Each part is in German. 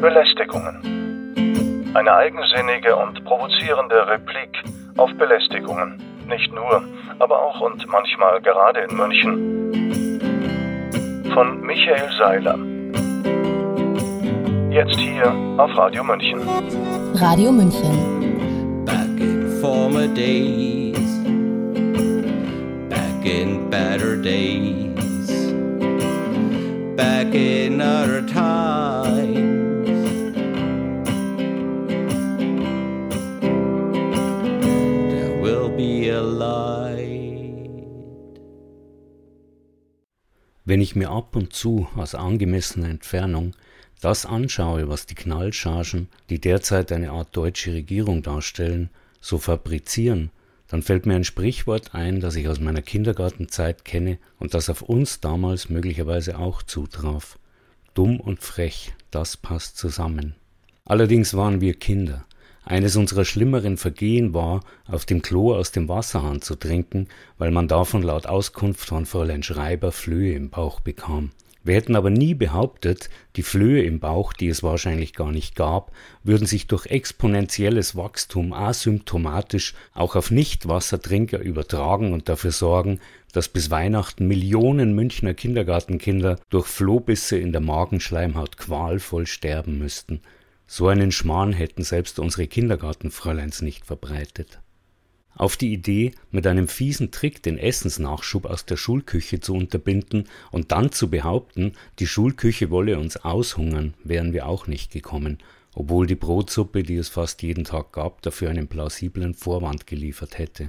Belästigungen. Eine eigensinnige und provozierende Replik auf Belästigungen. Nicht nur, aber auch und manchmal gerade in München. Von Michael Seiler. Jetzt hier auf Radio München. Radio München. Back in former days. Back in better days. Back in other times. Wenn ich mir ab und zu aus angemessener Entfernung das anschaue, was die Knallchargen, die derzeit eine Art deutsche Regierung darstellen, so fabrizieren, dann fällt mir ein Sprichwort ein, das ich aus meiner Kindergartenzeit kenne und das auf uns damals möglicherweise auch zutraf. Dumm und frech, das passt zusammen. Allerdings waren wir Kinder. Eines unserer schlimmeren Vergehen war, auf dem Klo aus dem Wasserhahn zu trinken, weil man davon laut Auskunft von Fräulein Schreiber Flöhe im Bauch bekam. Wir hätten aber nie behauptet, die Flöhe im Bauch, die es wahrscheinlich gar nicht gab, würden sich durch exponentielles Wachstum asymptomatisch auch auf Nichtwassertrinker übertragen und dafür sorgen, dass bis Weihnachten Millionen Münchner Kindergartenkinder durch Flohbisse in der Magenschleimhaut qualvoll sterben müssten. So einen Schmarrn hätten selbst unsere Kindergartenfräuleins nicht verbreitet. Auf die Idee, mit einem fiesen Trick den Essensnachschub aus der Schulküche zu unterbinden und dann zu behaupten, die Schulküche wolle uns aushungern, wären wir auch nicht gekommen, obwohl die Brotsuppe, die es fast jeden Tag gab, dafür einen plausiblen Vorwand geliefert hätte.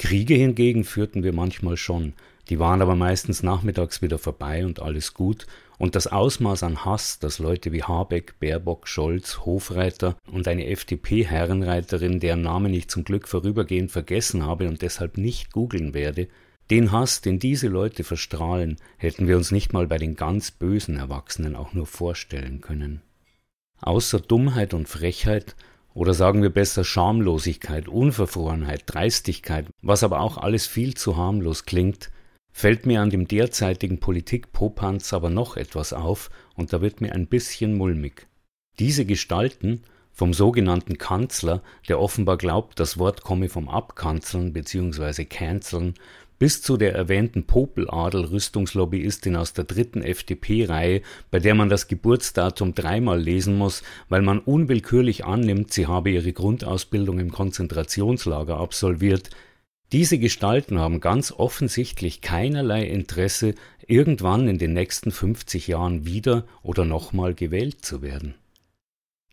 Kriege hingegen führten wir manchmal schon, die waren aber meistens nachmittags wieder vorbei und alles gut, und das Ausmaß an Hass, das Leute wie Habeck, Baerbock, Scholz, Hofreiter und eine FDP-Herrenreiterin, deren Namen ich zum Glück vorübergehend vergessen habe und deshalb nicht googeln werde, den Hass, den diese Leute verstrahlen, hätten wir uns nicht mal bei den ganz bösen Erwachsenen auch nur vorstellen können. Außer Dummheit und Frechheit oder sagen wir besser Schamlosigkeit, Unverfrorenheit, Dreistigkeit, was aber auch alles viel zu harmlos klingt, fällt mir an dem derzeitigen Politikpopanz aber noch etwas auf, und da wird mir ein bisschen mulmig. Diese Gestalten, vom sogenannten Kanzler, der offenbar glaubt, das Wort komme vom Abkanzeln bzw. Canceln, bis zu der erwähnten Popeladel-Rüstungslobbyistin aus der dritten FDP-Reihe, bei der man das Geburtsdatum dreimal lesen muss, weil man unwillkürlich annimmt, sie habe ihre Grundausbildung im Konzentrationslager absolviert, diese Gestalten haben ganz offensichtlich keinerlei Interesse, irgendwann in den nächsten 50 Jahren wieder oder nochmal gewählt zu werden.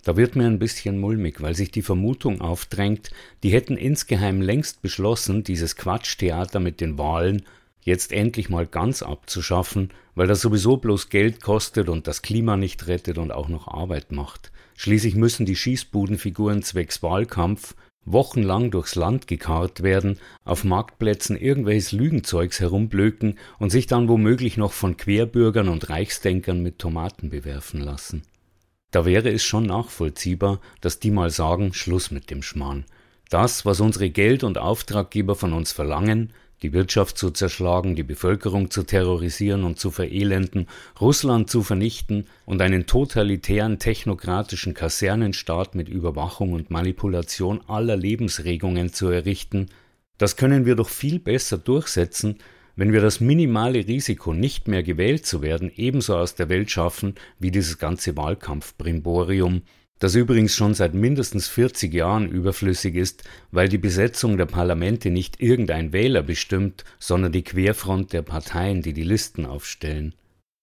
Da wird mir ein bisschen mulmig, weil sich die Vermutung aufdrängt, die hätten insgeheim längst beschlossen, dieses Quatschtheater mit den Wahlen jetzt endlich mal ganz abzuschaffen, weil das sowieso bloß Geld kostet und das Klima nicht rettet und auch noch Arbeit macht. Schließlich müssen die Schießbudenfiguren zwecks Wahlkampf wochenlang durchs Land gekarrt werden, auf Marktplätzen irgendwelches Lügenzeugs herumblöken und sich dann womöglich noch von Querbürgern und Reichsdenkern mit Tomaten bewerfen lassen. Da wäre es schon nachvollziehbar, dass die mal sagen, Schluss mit dem Schmarrn. Das, was unsere Geld- und Auftraggeber von uns verlangen, die Wirtschaft zu zerschlagen, die Bevölkerung zu terrorisieren und zu verelenden, Russland zu vernichten und einen totalitären technokratischen Kasernenstaat mit Überwachung und Manipulation aller Lebensregungen zu errichten, das können wir doch viel besser durchsetzen, wenn wir das minimale Risiko, nicht mehr gewählt zu werden, ebenso aus der Welt schaffen wie dieses ganze Wahlkampfbrimborium, das übrigens schon seit mindestens 40 Jahren überflüssig ist, weil die Besetzung der Parlamente nicht irgendein Wähler bestimmt, sondern die Querfront der Parteien, die die Listen aufstellen.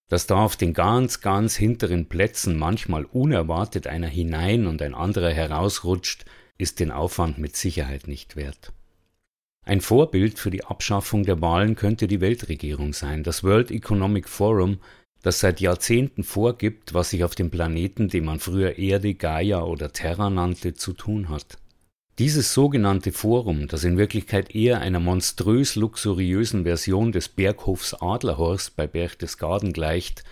Dass da auf den ganz, ganz hinteren Plätzen manchmal unerwartet einer hinein und ein anderer herausrutscht, ist den Aufwand mit Sicherheit nicht wert. Ein Vorbild für die Abschaffung der Wahlen könnte die Weltregierung sein. Das World Economic Forum das seit Jahrzehnten vorgibt, was sich auf dem Planeten, den man früher Erde, Gaia oder Terra nannte, zu tun hat. Dieses sogenannte Forum, das in Wirklichkeit eher einer monströs luxuriösen Version des Berghofs Adlerhorst bei Berchtesgaden gleicht,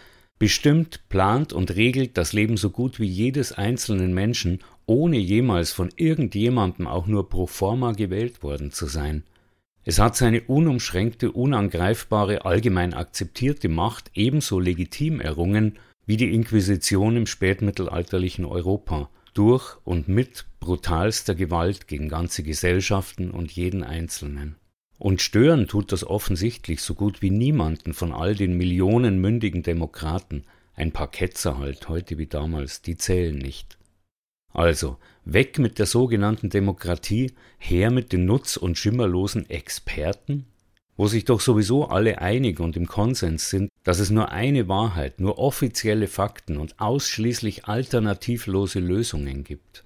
bestimmt, plant und regelt das Leben so gut wie jedes einzelnen Menschen, ohne jemals von irgendjemandem auch nur pro forma gewählt worden zu sein. Es hat seine unumschränkte, unangreifbare, allgemein akzeptierte Macht ebenso legitim errungen, wie die Inquisition im spätmittelalterlichen Europa, durch und mit brutalster Gewalt gegen ganze Gesellschaften und jeden Einzelnen. Und stören tut das offensichtlich so gut wie niemanden von all den Millionen mündigen Demokraten, ein paar Ketzer halt, heute wie damals, die zählen nicht. Also, weg mit der sogenannten Demokratie, her mit den nutz- und schimmerlosen Experten? Wo sich doch sowieso alle einig und im Konsens sind, dass es nur eine Wahrheit, nur offizielle Fakten und ausschließlich alternativlose Lösungen gibt.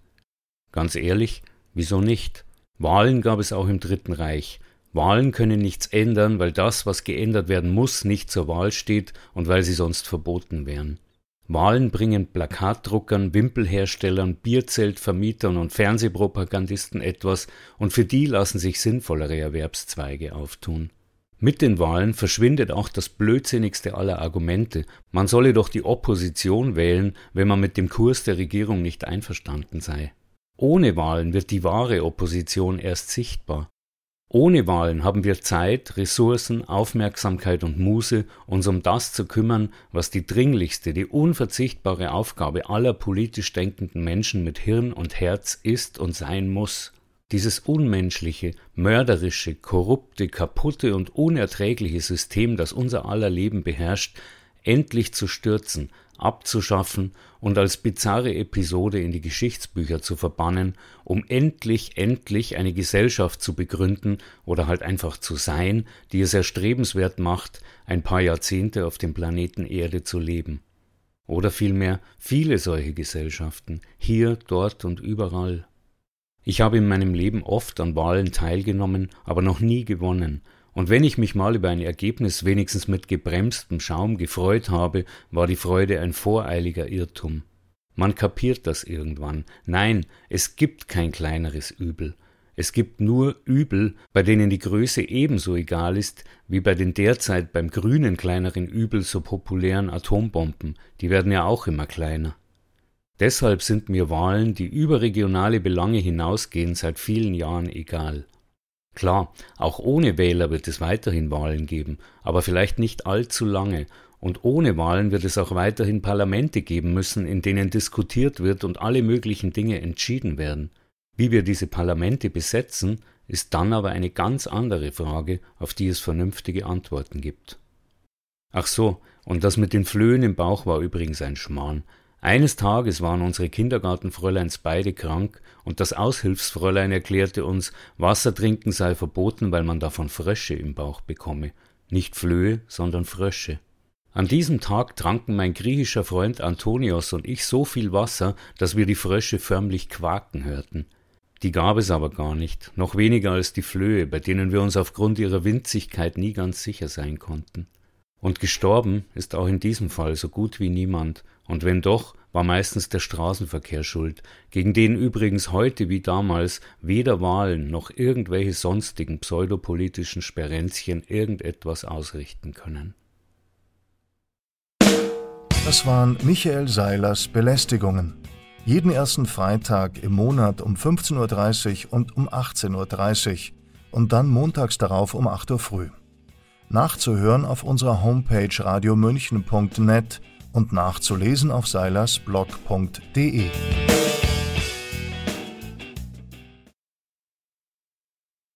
Ganz ehrlich, wieso nicht? Wahlen gab es auch im Dritten Reich. Wahlen können nichts ändern, weil das, was geändert werden muss, nicht zur Wahl steht und weil sie sonst verboten wären. Wahlen bringen Plakatdruckern, Wimpelherstellern, Bierzeltvermietern und Fernsehpropagandisten etwas, und für die lassen sich sinnvollere Erwerbszweige auftun. Mit den Wahlen verschwindet auch das blödsinnigste aller Argumente, man solle doch die Opposition wählen, wenn man mit dem Kurs der Regierung nicht einverstanden sei. Ohne Wahlen wird die wahre Opposition erst sichtbar. Ohne Wahlen haben wir Zeit, Ressourcen, Aufmerksamkeit und Muße, uns um das zu kümmern, was die dringlichste, die unverzichtbare Aufgabe aller politisch denkenden Menschen mit Hirn und Herz ist und sein muss. Dieses unmenschliche, mörderische, korrupte, kaputte und unerträgliche System, das unser aller Leben beherrscht, endlich zu stürzen, abzuschaffen und als bizarre Episode in die Geschichtsbücher zu verbannen, um endlich, endlich eine Gesellschaft zu begründen oder halt einfach zu sein, die es erstrebenswert macht, ein paar Jahrzehnte auf dem Planeten Erde zu leben. Oder vielmehr viele solche Gesellschaften, hier, dort und überall. Ich habe in meinem Leben oft an Wahlen teilgenommen, aber noch nie gewonnen, und wenn ich mich mal über ein Ergebnis wenigstens mit gebremstem Schaum gefreut habe, war die Freude ein voreiliger Irrtum. Man kapiert das irgendwann. Nein, es gibt kein kleineres Übel. Es gibt nur Übel, bei denen die Größe ebenso egal ist wie bei den derzeit beim grünen kleineren Übel so populären Atombomben, die werden ja auch immer kleiner. Deshalb sind mir Wahlen, die über regionale Belange hinausgehen, seit vielen Jahren egal. Klar, auch ohne Wähler wird es weiterhin Wahlen geben, aber vielleicht nicht allzu lange, und ohne Wahlen wird es auch weiterhin Parlamente geben müssen, in denen diskutiert wird und alle möglichen Dinge entschieden werden. Wie wir diese Parlamente besetzen, ist dann aber eine ganz andere Frage, auf die es vernünftige Antworten gibt. Ach so, und das mit den Flöhen im Bauch war übrigens ein Schmarrn. Eines Tages waren unsere Kindergartenfräuleins beide krank, und das Aushilfsfräulein erklärte uns, Wasser trinken sei verboten, weil man davon Frösche im Bauch bekomme. Nicht Flöhe, sondern Frösche. An diesem Tag tranken mein griechischer Freund Antonios und ich so viel Wasser, dass wir die Frösche förmlich quaken hörten. Die gab es aber gar nicht, noch weniger als die Flöhe, bei denen wir uns aufgrund ihrer Winzigkeit nie ganz sicher sein konnten. Und gestorben ist auch in diesem Fall so gut wie niemand, und wenn doch, war meistens der Straßenverkehr schuld, gegen den übrigens heute wie damals weder Wahlen noch irgendwelche sonstigen pseudopolitischen Sperenzchen irgendetwas ausrichten können. Das waren Michael Seilers Belästigungen. Jeden ersten Freitag im Monat um 15.30 Uhr und um 18.30 Uhr und dann montags darauf um 8 Uhr früh. Nachzuhören auf unserer Homepage radiomünchen.net und nachzulesen auf seilersblog.de.